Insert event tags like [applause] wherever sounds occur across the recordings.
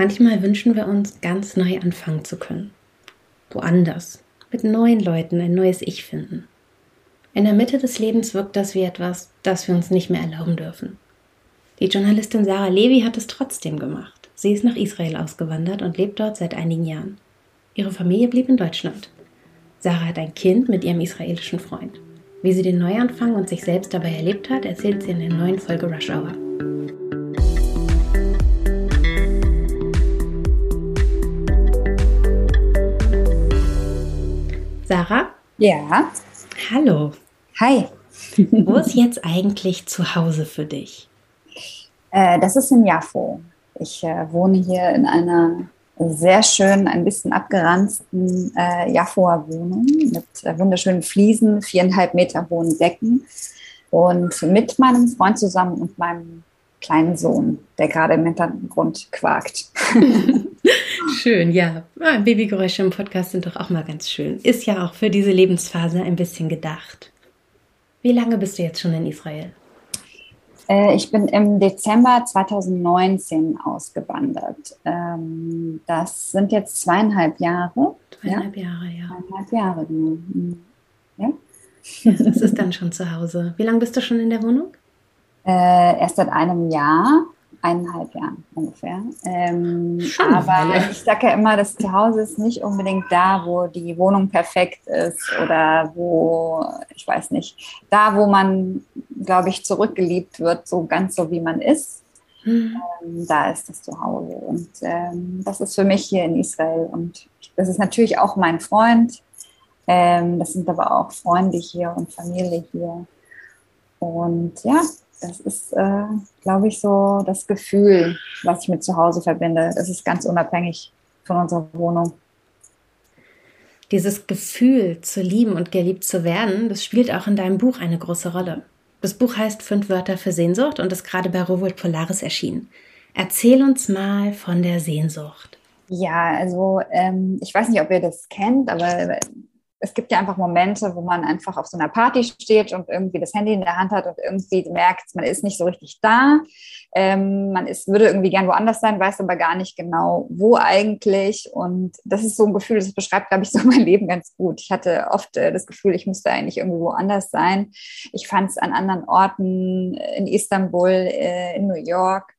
Manchmal wünschen wir uns, ganz neu anfangen zu können. Woanders, mit neuen Leuten ein neues Ich finden. In der Mitte des Lebens wirkt das wie etwas, das wir uns nicht mehr erlauben dürfen. Die Journalistin Sarah Levi hat es trotzdem gemacht. Sie ist nach Israel ausgewandert und lebt dort seit einigen Jahren. Ihre Familie blieb in Deutschland. Sarah hat ein Kind mit ihrem israelischen Freund. Wie sie den Neuanfang und sich selbst dabei erlebt hat, erzählt sie in der neuen Folge Rush Hour. Sarah? Ja. Hallo. Hi. [laughs] Wo ist jetzt eigentlich zu Hause für dich? Äh, das ist in Jaffo. Ich äh, wohne hier in einer sehr schönen, ein bisschen abgeranzten äh, Jaffoer Wohnung mit äh, wunderschönen Fliesen, viereinhalb Meter hohen Decken und mit meinem Freund zusammen und meinem kleinen Sohn, der gerade im Hintergrund quakt. [laughs] schön, ja. Ah, Babygeräusche im Podcast sind doch auch mal ganz schön. Ist ja auch für diese Lebensphase ein bisschen gedacht. Wie lange bist du jetzt schon in Israel? Äh, ich bin im Dezember 2019 ausgewandert. Ähm, das sind jetzt zweieinhalb Jahre. Zweieinhalb ja? Jahre, ja. Zweieinhalb Jahre, genau. Mhm. Ja? Das ist dann schon zu Hause. Wie lange bist du schon in der Wohnung? Äh, erst seit einem Jahr eineinhalb Jahren ungefähr. Ähm, aber ich sage ja immer, das Zuhause ist nicht unbedingt da, wo die Wohnung perfekt ist oder wo, ich weiß nicht, da, wo man, glaube ich, zurückgeliebt wird, so ganz so wie man ist. Mhm. Ähm, da ist das Zuhause. Und ähm, das ist für mich hier in Israel. Und das ist natürlich auch mein Freund. Ähm, das sind aber auch Freunde hier und Familie hier. Und ja, das ist, äh, glaube ich, so das Gefühl, was ich mit zu Hause verbinde. Das ist ganz unabhängig von unserer Wohnung. Dieses Gefühl zu lieben und geliebt zu werden, das spielt auch in deinem Buch eine große Rolle. Das Buch heißt Fünf Wörter für Sehnsucht und ist gerade bei Rowold Polaris erschienen. Erzähl uns mal von der Sehnsucht. Ja, also ähm, ich weiß nicht, ob ihr das kennt, aber es gibt ja einfach Momente, wo man einfach auf so einer Party steht und irgendwie das Handy in der Hand hat und irgendwie merkt, man ist nicht so richtig da. Ähm, man ist, würde irgendwie gern woanders sein, weiß aber gar nicht genau, wo eigentlich. Und das ist so ein Gefühl, das beschreibt, glaube ich, so [laughs] mein Leben ganz gut. Ich hatte oft äh, das Gefühl, ich müsste eigentlich irgendwie woanders sein. Ich fand es an anderen Orten in Istanbul, äh, in New York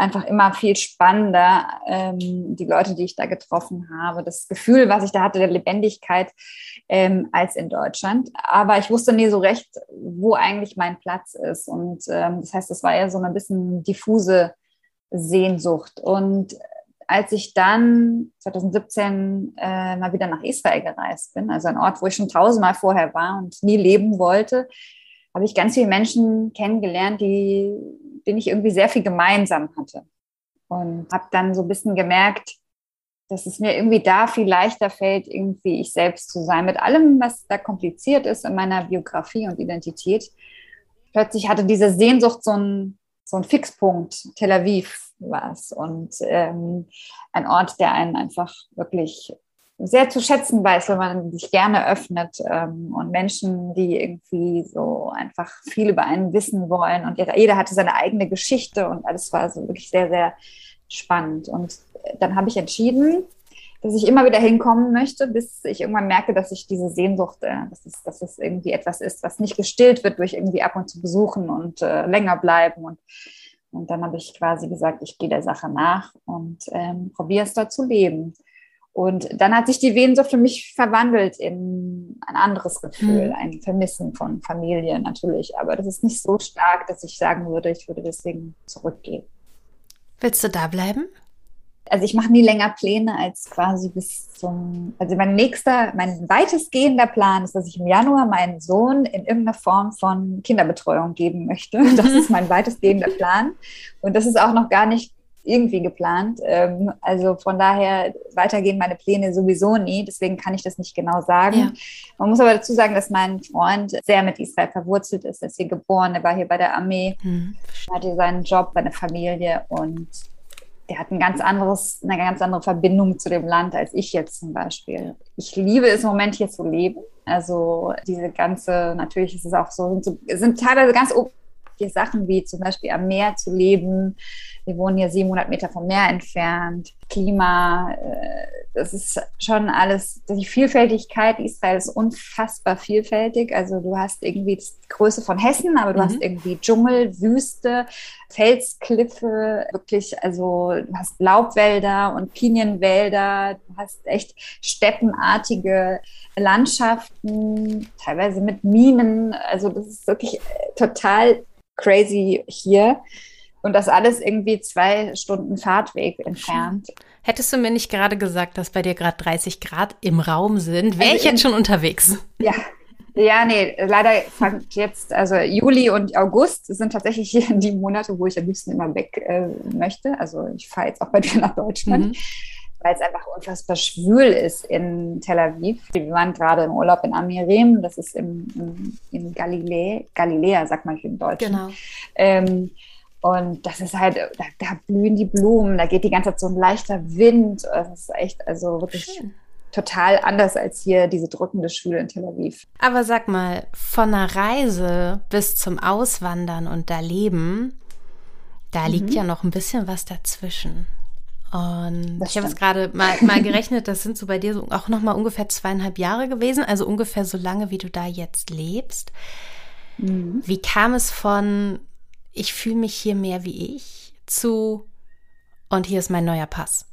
einfach immer viel spannender, ähm, die Leute, die ich da getroffen habe, das Gefühl, was ich da hatte, der Lebendigkeit ähm, als in Deutschland. Aber ich wusste nie so recht, wo eigentlich mein Platz ist. Und ähm, das heißt, es war eher so ein bisschen diffuse Sehnsucht. Und als ich dann 2017 äh, mal wieder nach Israel gereist bin, also ein Ort, wo ich schon tausendmal vorher war und nie leben wollte, habe ich ganz viele Menschen kennengelernt, die denen ich irgendwie sehr viel gemeinsam hatte. Und habe dann so ein bisschen gemerkt, dass es mir irgendwie da viel leichter fällt, irgendwie ich selbst zu sein. Mit allem, was da kompliziert ist in meiner Biografie und Identität. Plötzlich hatte diese Sehnsucht so einen, so einen Fixpunkt. Tel Aviv war es. Und ähm, ein Ort, der einen einfach wirklich sehr zu schätzen weiß, wenn man sich gerne öffnet ähm, und Menschen, die irgendwie so einfach viel über einen wissen wollen und jeder hatte seine eigene Geschichte und alles war so wirklich sehr, sehr spannend. Und dann habe ich entschieden, dass ich immer wieder hinkommen möchte, bis ich irgendwann merke, dass ich diese Sehnsucht, äh, dass, es, dass es irgendwie etwas ist, was nicht gestillt wird durch irgendwie ab und zu besuchen und äh, länger bleiben. Und, und dann habe ich quasi gesagt, ich gehe der Sache nach und ähm, probiere es dort zu leben. Und dann hat sich die Sehnsucht für mich verwandelt in ein anderes Gefühl, mhm. ein Vermissen von Familie natürlich. Aber das ist nicht so stark, dass ich sagen würde, ich würde deswegen zurückgehen. Willst du da bleiben? Also ich mache nie länger Pläne als quasi bis zum, also mein nächster, mein weitestgehender Plan ist, dass ich im Januar meinen Sohn in irgendeiner Form von Kinderbetreuung geben möchte. [laughs] Das ist mein weitestgehender Plan. Und das ist auch noch gar nicht irgendwie geplant. Ähm, also von daher weitergehen meine Pläne sowieso nie. Deswegen kann ich das nicht genau sagen. Ja. Man muss aber dazu sagen, dass mein Freund sehr mit Israel verwurzelt ist. Er ist hier geboren, er war hier bei der Armee, hm. hatte seinen Job, seine Familie und der hat ein ganz anderes, eine ganz andere Verbindung zu dem Land als ich jetzt zum Beispiel. Ich liebe es im Moment hier zu leben. Also diese ganze, natürlich ist es auch so, sind, so, sind teilweise ganz dir Sachen wie zum Beispiel am Meer zu leben. Wir wohnen hier 700 Meter vom Meer entfernt. Klima, äh, das ist schon alles, die Vielfältigkeit Israel ist unfassbar vielfältig. Also du hast irgendwie die Größe von Hessen, aber du mhm. hast irgendwie Dschungel, Wüste, Felskliffe, wirklich, also du hast Laubwälder und Pinienwälder, du hast echt steppenartige Landschaften, teilweise mit Minen. Also das ist wirklich total crazy hier. Und das alles irgendwie zwei Stunden Fahrtweg entfernt. Hättest du mir nicht gerade gesagt, dass bei dir gerade 30 Grad im Raum sind, wäre also ich jetzt schon unterwegs. Ja. Ja, nee, leider fand jetzt, also Juli und August sind tatsächlich [laughs] die Monate, wo ich am liebsten immer weg äh, möchte. Also ich fahre jetzt auch bei dir nach Deutschland. Mhm weil es einfach unfassbar schwül ist in Tel Aviv. Wir waren gerade im Urlaub in Amirim, das ist im, im, in Galiläa, Galiläa, sagt man im Deutschen. Genau. Ähm, und das ist halt, da, da, blühen die Blumen, da geht die ganze Zeit so ein leichter Wind. Das ist echt, also wirklich Schön. total anders als hier diese drückende Schule in Tel Aviv. Aber sag mal, von einer Reise bis zum Auswandern und da leben, da mhm. liegt ja noch ein bisschen was dazwischen. Und ich habe es gerade mal, mal [laughs] gerechnet, das sind so bei dir so auch noch mal ungefähr zweieinhalb Jahre gewesen, also ungefähr so lange, wie du da jetzt lebst. Mhm. Wie kam es von, ich fühle mich hier mehr wie ich, zu, und hier ist mein neuer Pass?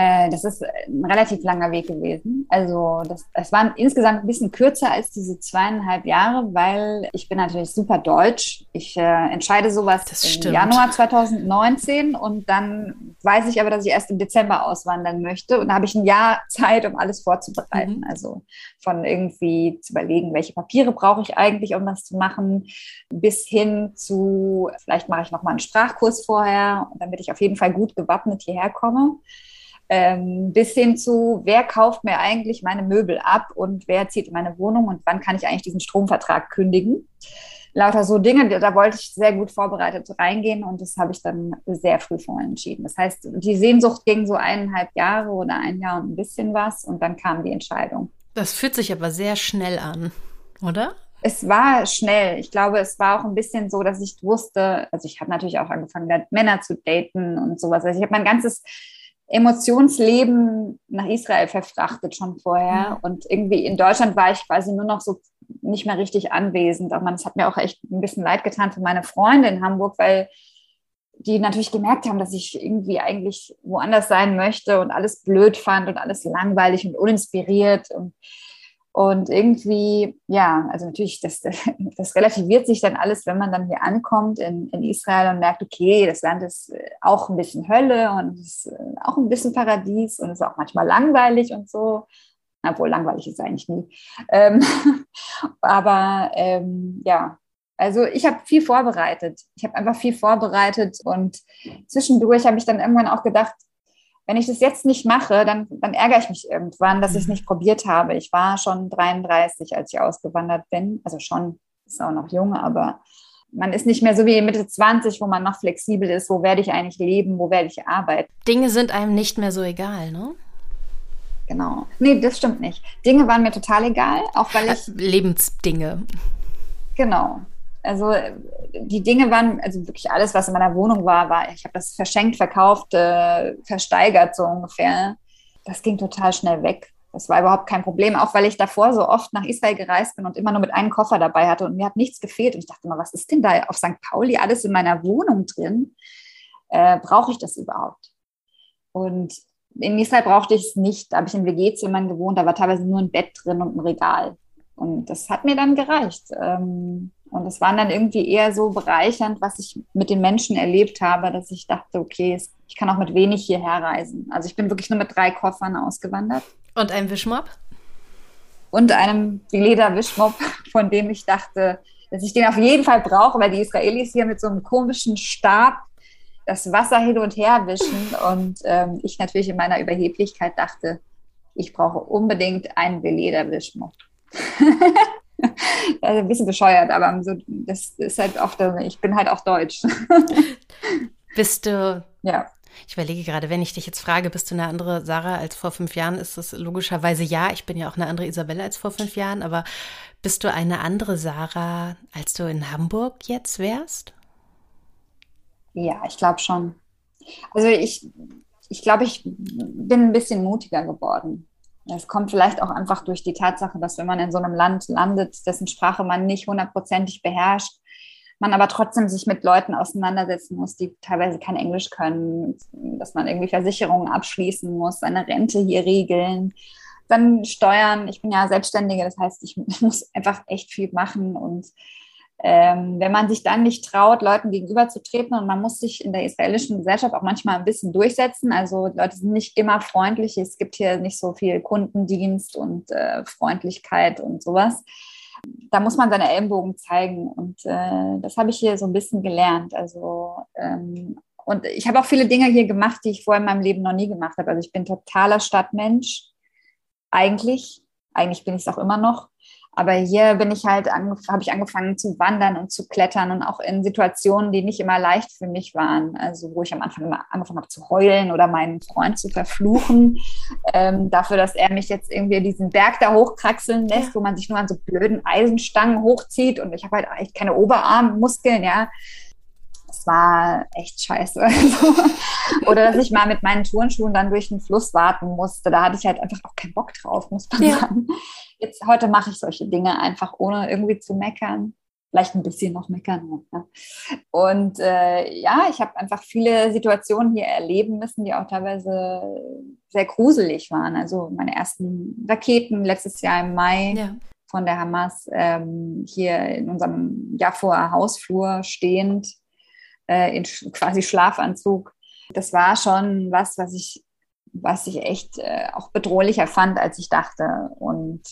Äh, das ist ein relativ langer Weg gewesen. Also das, das war insgesamt ein bisschen kürzer als diese zweieinhalb Jahre, weil ich bin natürlich super deutsch. Ich äh, entscheide sowas das im stimmt. Januar 2019 und dann weiß ich aber, dass ich erst im Dezember auswandern möchte und da habe ich ein Jahr Zeit, um alles vorzubereiten. Mhm. Also von irgendwie zu überlegen, welche Papiere brauche ich eigentlich, um das zu machen, bis hin zu, vielleicht mache ich noch mal einen Sprachkurs vorher, damit ich auf jeden Fall gut gewappnet hierher komme ähm, bis hin zu, wer kauft mir eigentlich meine Möbel ab und wer zieht in meine Wohnung und wann kann ich eigentlich diesen Stromvertrag kündigen. Lauter so Dinge, da wollte ich sehr gut vorbereitet reingehen und das habe ich dann sehr früh vorher entschieden. Das heißt, die Sehnsucht ging so eineinhalb Jahre oder ein Jahr und ein bisschen was und dann kam die Entscheidung. Das fühlt sich aber sehr schnell an, oder? es war schnell. Ich glaube, es war auch ein bisschen so, dass ich wusste, also ich habe natürlich auch angefangen, Männer zu daten und sowas. Also ich habe mein ganzes Emotionsleben nach Israel verfrachtet schon vorher. Mhm. Und irgendwie in Deutschland war ich quasi nur noch so nicht mehr richtig anwesend. Aber es hat mir auch echt ein bisschen leid getan für meine Freunde in Hamburg, weil die natürlich gemerkt haben, dass ich irgendwie eigentlich woanders sein möchte und alles blöd fand und alles langweilig und uninspiriert. Und und irgendwie, ja, also natürlich, das, das relativiert sich dann alles, wenn man dann hier ankommt in, in Israel und merkt, okay, das Land ist äh, auch ein bisschen Hölle und ist äh, auch ein bisschen Paradies und ist auch manchmal langweilig und so. Obwohl langweilig ist eigentlich nie. Ähm, [laughs] aber ähm, ja, also ich habe viel vorbereitet. Ich habe einfach viel vorbereitet und zwischendurch habe ich dann irgendwann auch gedacht, wenn ich das jetzt nicht mache, dann, dann ärgere ich mich irgendwann, dass ich es mhm. nicht probiert habe. Ich war schon 33, als ich ausgewandert bin. Also schon, ist auch noch jung, aber man ist nicht mehr so wie Mitte 20, wo man noch flexibel ist. Wo werde ich eigentlich leben? Wo werde ich arbeiten? Dinge sind einem nicht mehr so egal, ne? Genau. Nee, das stimmt nicht. Dinge waren mir total egal, auch weil ich. Lebensdinge. Genau. Also die Dinge waren, also wirklich alles, was in meiner Wohnung war, war, ich habe das verschenkt, verkauft, äh, versteigert so ungefähr. Das ging total schnell weg. Das war überhaupt kein Problem, auch weil ich davor so oft nach Israel gereist bin und immer nur mit einem Koffer dabei hatte und mir hat nichts gefehlt. Und ich dachte immer, was ist denn da auf St. Pauli alles in meiner Wohnung drin? Äh, Brauche ich das überhaupt? Und in Israel brauchte ich es nicht. Da habe ich in WG-Zimmern gewohnt, da war teilweise nur ein Bett drin und ein Regal. Und das hat mir dann gereicht. Ähm, und es waren dann irgendwie eher so bereichernd, was ich mit den Menschen erlebt habe, dass ich dachte, okay, ich kann auch mit wenig hierher reisen. Also ich bin wirklich nur mit drei Koffern ausgewandert. Und einem Wischmopp? Und einem Leder-Wischmopp, [laughs] von dem ich dachte, dass ich den auf jeden Fall brauche, weil die Israelis hier mit so einem komischen Stab das Wasser hin und her wischen. Und ähm, ich natürlich in meiner Überheblichkeit dachte, ich brauche unbedingt einen Veleda-Wischmopp. [laughs] [laughs] also ein bisschen bescheuert, aber so, das ist halt oft, ich bin halt auch deutsch. [laughs] Bist du, ja. Ich überlege gerade, wenn ich dich jetzt frage, bist du eine andere Sarah als vor fünf Jahren, ist das logischerweise ja. Ich bin ja auch eine andere Isabelle als vor fünf Jahren, aber bist du eine andere Sarah, als du in Hamburg jetzt wärst? Ja, ich glaube schon. Also ich, ich glaube, ich bin ein bisschen mutiger geworden. Es kommt vielleicht auch einfach durch die Tatsache, dass wenn man in so einem Land landet, dessen Sprache man nicht hundertprozentig beherrscht, man aber trotzdem sich mit Leuten auseinandersetzen muss, die teilweise kein Englisch können, dass man irgendwie Versicherungen abschließen muss, seine Rente hier regeln, dann Steuern. Ich bin ja Selbstständige, das heißt, ich [laughs] muss einfach echt viel machen und ähm, wenn man sich dann nicht traut, Leuten gegenüberzutreten und man muss sich in der israelischen Gesellschaft auch manchmal ein bisschen durchsetzen. Also Leute sind nicht immer freundlich. Es gibt hier nicht so viel Kundendienst und äh, Freundlichkeit und sowas. Da muss man seine Ellenbogen zeigen und äh, das habe ich hier so ein bisschen gelernt. Also ähm, und ich habe auch viele Dinge hier gemacht, die ich vorher in meinem Leben noch nie gemacht habe. Also ich bin totaler Stadtmensch. Eigentlich, eigentlich bin ich es auch immer noch. Aber hier bin ich halt, habe ich angefangen zu wandern und zu klettern und auch in Situationen, die nicht immer leicht für mich waren. Also wo ich am Anfang immer angefangen habe zu heulen oder meinen Freund zu verfluchen, ähm, dafür, dass er mich jetzt irgendwie diesen Berg da hochkraxeln lässt, ja. wo man sich nur an so blöden Eisenstangen hochzieht und ich habe halt echt keine Oberarmmuskeln, ja das war echt scheiße. [laughs] Oder dass ich mal mit meinen Turnschuhen dann durch den Fluss warten musste. Da hatte ich halt einfach auch keinen Bock drauf, muss man ja. sagen. Jetzt, heute mache ich solche Dinge einfach, ohne irgendwie zu meckern. Vielleicht ein bisschen noch meckern. Ja. Und äh, ja, ich habe einfach viele Situationen hier erleben müssen, die auch teilweise sehr gruselig waren. Also meine ersten Raketen letztes Jahr im Mai. Ja von der Hamas ähm, hier in unserem Jaffoer Hausflur stehend äh, in quasi Schlafanzug. Das war schon was, was ich, was ich echt äh, auch bedrohlicher fand, als ich dachte. Und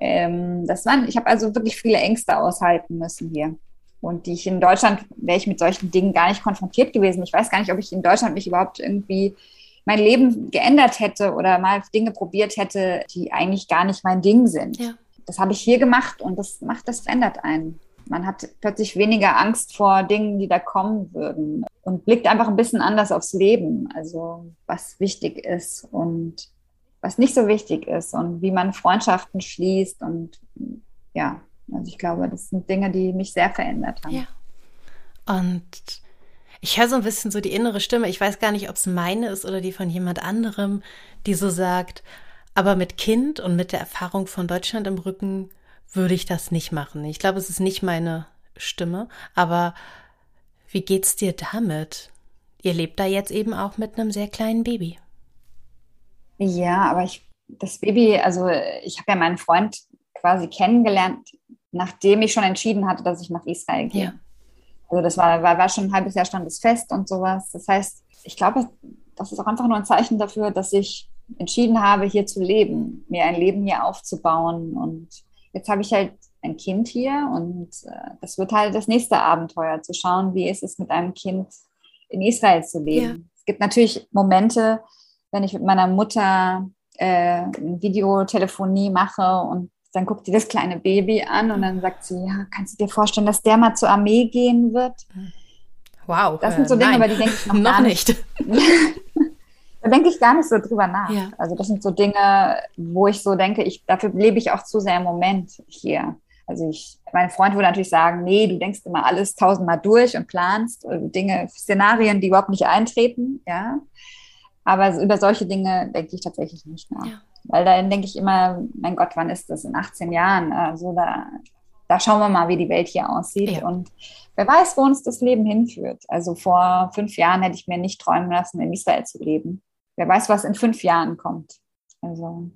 ähm, das waren, ich habe also wirklich viele Ängste aushalten müssen hier. Und die ich in Deutschland wäre ich mit solchen Dingen gar nicht konfrontiert gewesen. Ich weiß gar nicht, ob ich in Deutschland mich überhaupt irgendwie mein Leben geändert hätte oder mal Dinge probiert hätte, die eigentlich gar nicht mein Ding sind. Ja. Das habe ich hier gemacht und das macht, das verändert einen man hat plötzlich weniger Angst vor Dingen, die da kommen würden und blickt einfach ein bisschen anders aufs Leben, also was wichtig ist und was nicht so wichtig ist und wie man Freundschaften schließt und ja, also ich glaube, das sind Dinge, die mich sehr verändert haben. Ja. Und ich höre so ein bisschen so die innere Stimme. Ich weiß gar nicht, ob es meine ist oder die von jemand anderem, die so sagt, aber mit Kind und mit der Erfahrung von Deutschland im Rücken würde ich das nicht machen. Ich glaube, es ist nicht meine Stimme, aber wie geht's dir damit? Ihr lebt da jetzt eben auch mit einem sehr kleinen Baby. Ja, aber ich, das Baby, also ich habe ja meinen Freund quasi kennengelernt, nachdem ich schon entschieden hatte, dass ich nach Israel gehe. Ja. Also das war, war, war schon ein halbes Jahr stand es fest und sowas. Das heißt, ich glaube, das ist auch einfach nur ein Zeichen dafür, dass ich entschieden habe, hier zu leben, mir ein Leben hier aufzubauen und jetzt habe ich halt ein Kind hier und äh, das wird halt das nächste Abenteuer, zu schauen, wie ist es mit einem Kind in Israel zu leben. Ja. Es gibt natürlich Momente, wenn ich mit meiner Mutter äh, Videotelefonie mache und dann guckt die das kleine Baby an und dann sagt sie, ja, kannst du dir vorstellen, dass der mal zur Armee gehen wird? Wow. Das sind so Dinge, nein, über die denke ich noch, [laughs] noch nicht. nicht. [laughs] Da denke ich gar nicht so drüber nach. Ja. Also das sind so Dinge, wo ich so denke, ich, dafür lebe ich auch zu sehr im Moment hier. Also ich, mein Freund würde natürlich sagen, nee, du denkst immer alles tausendmal durch und planst äh, Dinge, Szenarien, die überhaupt nicht eintreten, ja. Aber über solche Dinge denke ich tatsächlich nicht nach. Ja. Weil dann denke ich immer, mein Gott, wann ist das? In 18 Jahren? Also da, da schauen wir mal, wie die Welt hier aussieht. Ja. Und wer weiß, wo uns das Leben hinführt. Also vor fünf Jahren hätte ich mir nicht träumen lassen, in Israel zu leben wer weiß, was in fünf Jahren kommt. Also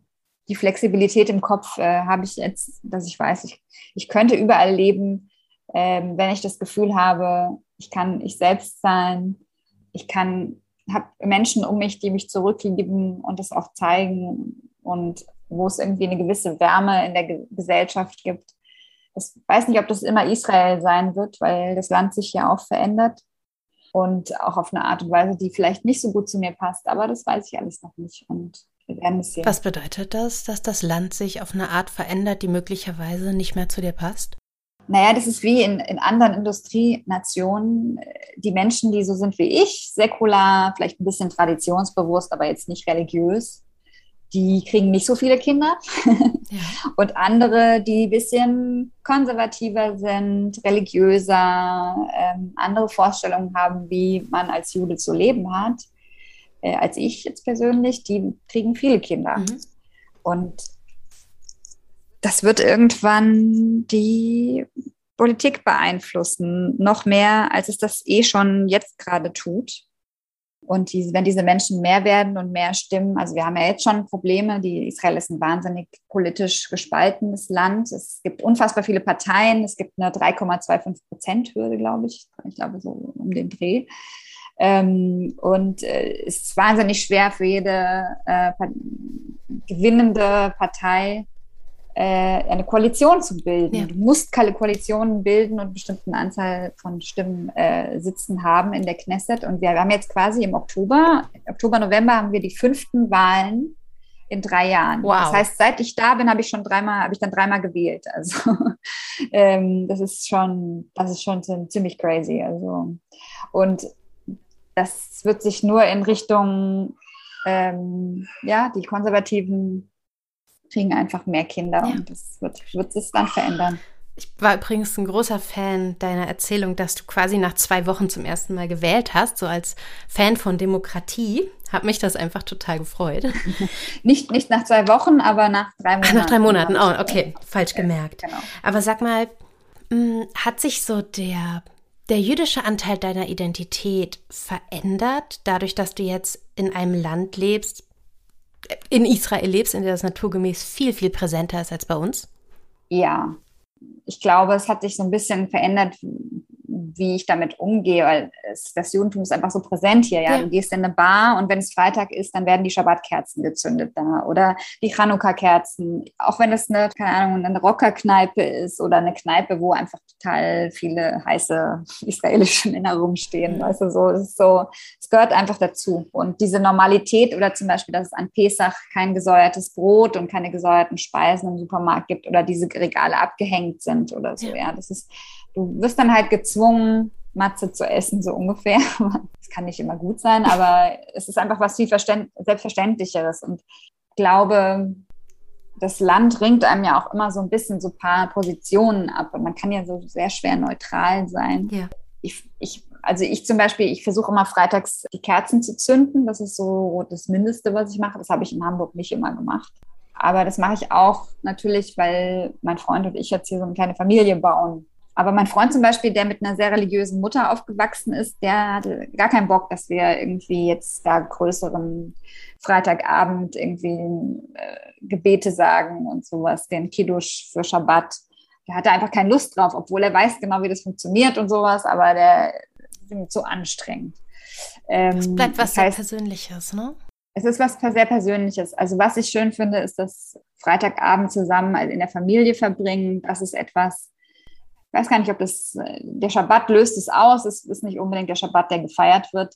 die Flexibilität im Kopf äh, habe ich jetzt, dass ich weiß, ich, ich könnte überall leben, ähm, wenn ich das Gefühl habe, ich kann ich selbst sein, ich kann, habe Menschen um mich, die mich zurücklieben und das auch zeigen und wo es irgendwie eine gewisse Wärme in der Ge Gesellschaft gibt. Ich weiß nicht, ob das immer Israel sein wird, weil das Land sich ja auch verändert und auch auf eine Art und Weise, die vielleicht nicht so gut zu mir passt. Aber das weiß ich alles noch nicht und wir werden es sehen. Was bedeutet das, dass das Land sich auf eine Art verändert, die möglicherweise nicht mehr zu dir passt? Naja, das ist wie in, in anderen Industrienationen. Die Menschen, die so sind wie ich, säkular, vielleicht ein bisschen traditionsbewusst, aber jetzt nicht religiös, die kriegen nicht so viele Kinder. [laughs] Ja. Und andere, die ein bisschen konservativer sind, religiöser, ähm, andere Vorstellungen haben, wie man als Jude zu leben hat, äh, als ich jetzt persönlich, die kriegen viele Kinder. Mhm. Und das wird irgendwann die Politik beeinflussen, noch mehr, als es das eh schon jetzt gerade tut. Und die, wenn diese Menschen mehr werden und mehr stimmen, also wir haben ja jetzt schon Probleme, die Israel ist ein wahnsinnig politisch gespaltenes Land. Es gibt unfassbar viele Parteien, es gibt eine 3,25 Prozent Hürde, glaube ich, ich glaube so um den Dreh. Ähm, und äh, es ist wahnsinnig schwer für jede äh, gewinnende Partei eine Koalition zu bilden. Ja. Du musst keine Koalitionen bilden und eine bestimmte Anzahl von Stimmen äh, sitzen haben in der Knesset. Und wir haben jetzt quasi im Oktober, Oktober, November haben wir die fünften Wahlen in drei Jahren. Wow. Das heißt, seit ich da bin, habe ich schon dreimal, habe ich dann dreimal gewählt. Also [laughs] ähm, das ist schon, das ist schon ziemlich crazy. Also und das wird sich nur in Richtung ähm, ja die Konservativen kriegen einfach mehr Kinder ja. und das wird, wird sich dann verändern. Ich war übrigens ein großer Fan deiner Erzählung, dass du quasi nach zwei Wochen zum ersten Mal gewählt hast, so als Fan von Demokratie. Hat mich das einfach total gefreut. [laughs] nicht, nicht nach zwei Wochen, aber nach drei Monaten. Ach, nach drei Monaten, oh, okay, falsch gemerkt. Genau. Aber sag mal, hm, hat sich so der, der jüdische Anteil deiner Identität verändert, dadurch, dass du jetzt in einem Land lebst, in Israel lebst, in der das naturgemäß viel, viel präsenter ist als bei uns? Ja, ich glaube, es hat sich so ein bisschen verändert, wie ich damit umgehe, weil es, das Judentum ist einfach so präsent hier. Ja? ja? du gehst in eine Bar und wenn es Freitag ist, dann werden die Schabbatkerzen gezündet da oder die Chanukka-Kerzen. Auch wenn es eine, keine Ahnung, eine Rockerkneipe ist oder eine Kneipe, wo einfach total viele heiße israelische Männer rumstehen. Weißt du, so, es so, es gehört einfach dazu. Und diese Normalität oder zum Beispiel, dass es an Pesach kein gesäuertes Brot und keine gesäuerten Speisen im Supermarkt gibt oder diese Regale abgehängt sind oder so. Ja, ja das ist du wirst dann halt gezwungen, Matze zu essen, so ungefähr. [laughs] Das kann nicht immer gut sein, aber es ist einfach was viel Selbstverständlicheres. Und ich glaube, das Land ringt einem ja auch immer so ein bisschen so ein paar Positionen ab. Und man kann ja so sehr schwer neutral sein. Ja. Ich, ich, also ich zum Beispiel, ich versuche immer freitags die Kerzen zu zünden. Das ist so das Mindeste, was ich mache. Das habe ich in Hamburg nicht immer gemacht. Aber das mache ich auch natürlich, weil mein Freund und ich jetzt hier so eine kleine Familie bauen. Aber mein Freund zum Beispiel, der mit einer sehr religiösen Mutter aufgewachsen ist, der hatte gar keinen Bock, dass wir irgendwie jetzt da größeren Freitagabend irgendwie äh, Gebete sagen und sowas, den Kiddush für Schabbat. Der hatte einfach keine Lust drauf, obwohl er weiß genau, wie das funktioniert und sowas, aber der ist zu anstrengend. Ähm, es bleibt was das heißt, sehr Persönliches, ne? Es ist was sehr Persönliches. Also was ich schön finde, ist das Freitagabend zusammen in der Familie verbringen. Das ist etwas, ich weiß gar nicht, ob das, äh, der Schabbat löst es aus. Es ist nicht unbedingt der Schabbat, der gefeiert wird.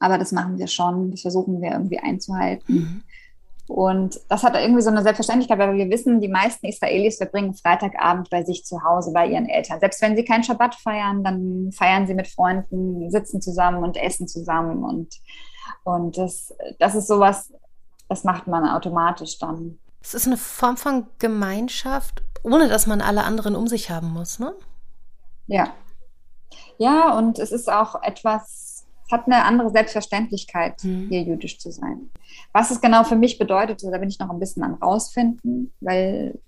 Aber das machen wir schon. Das versuchen wir irgendwie einzuhalten. Mhm. Und das hat irgendwie so eine Selbstverständlichkeit, weil wir wissen, die meisten Israelis verbringen Freitagabend bei sich zu Hause, bei ihren Eltern. Selbst wenn sie keinen Schabbat feiern, dann feiern sie mit Freunden, sitzen zusammen und essen zusammen. Und, und das, das ist sowas, das macht man automatisch dann. Es ist eine Form von Gemeinschaft ohne dass man alle anderen um sich haben muss, ne? Ja. Ja, und es ist auch etwas, es hat eine andere Selbstverständlichkeit, mhm. hier jüdisch zu sein. Was es genau für mich bedeutet, da bin ich noch ein bisschen am rausfinden, weil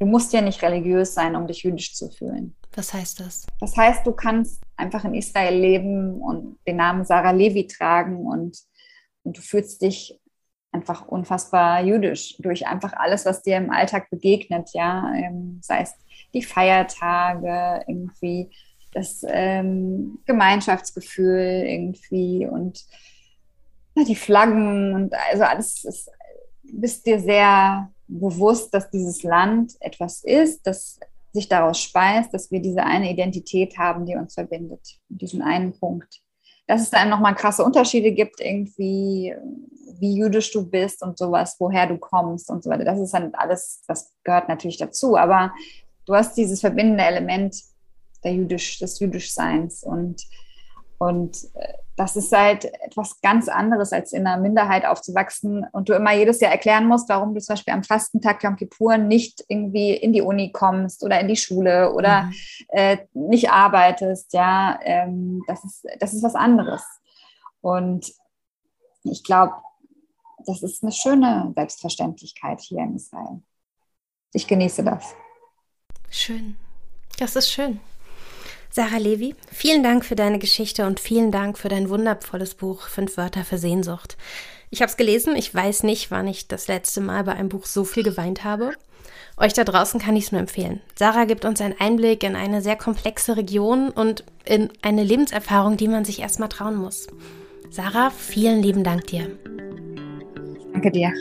du musst ja nicht religiös sein, um dich jüdisch zu fühlen. Was heißt das? Das heißt, du kannst einfach in Israel leben und den Namen Sarah Levi tragen und, und du fühlst dich einfach unfassbar jüdisch durch einfach alles, was dir im Alltag begegnet, ja, ähm, sei es die Feiertage, irgendwie das ähm, Gemeinschaftsgefühl irgendwie und na, die Flaggen und also alles ist, bist dir sehr bewusst, dass dieses Land etwas ist, das sich daraus speist, dass wir diese eine Identität haben, die uns verbindet, diesen einen Punkt. Dass es da nochmal krasse Unterschiede gibt, irgendwie wie jüdisch du bist und sowas, woher du kommst und so weiter. Das ist dann alles, das gehört natürlich dazu. Aber du hast dieses verbindende Element der Jüdisch, des Jüdischseins und und äh, das ist halt etwas ganz anderes, als in einer Minderheit aufzuwachsen und du immer jedes Jahr erklären musst, warum du zum Beispiel am Fastentag Yom Kippur nicht irgendwie in die Uni kommst oder in die Schule oder mhm. äh, nicht arbeitest. Ja, ähm, das, ist, das ist was anderes. Und ich glaube, das ist eine schöne Selbstverständlichkeit hier in Israel. Ich genieße das. Schön. Das ist schön. Sarah Levi, vielen Dank für deine Geschichte und vielen Dank für dein wundervolles Buch Fünf Wörter für Sehnsucht. Ich habe es gelesen, ich weiß nicht, wann ich das letzte Mal bei einem Buch so viel geweint habe. Euch da draußen kann ich es nur empfehlen. Sarah gibt uns einen Einblick in eine sehr komplexe Region und in eine Lebenserfahrung, die man sich erstmal trauen muss. Sarah, vielen lieben Dank dir. Danke dir.